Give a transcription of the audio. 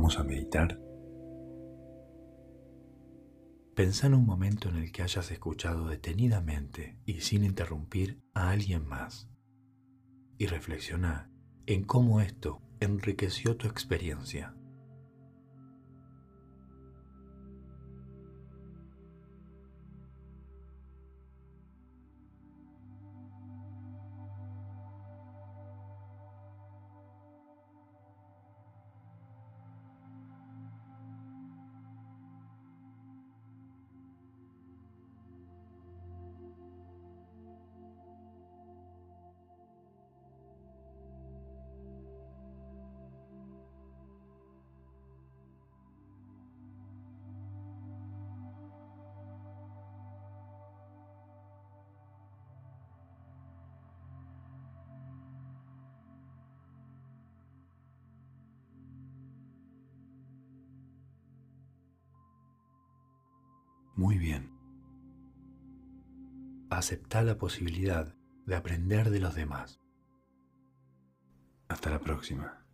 Vamos a meditar. Pensá en un momento en el que hayas escuchado detenidamente y sin interrumpir a alguien más. Y reflexiona en cómo esto enriqueció tu experiencia. Muy bien. Acepta la posibilidad de aprender de los demás. Hasta la próxima.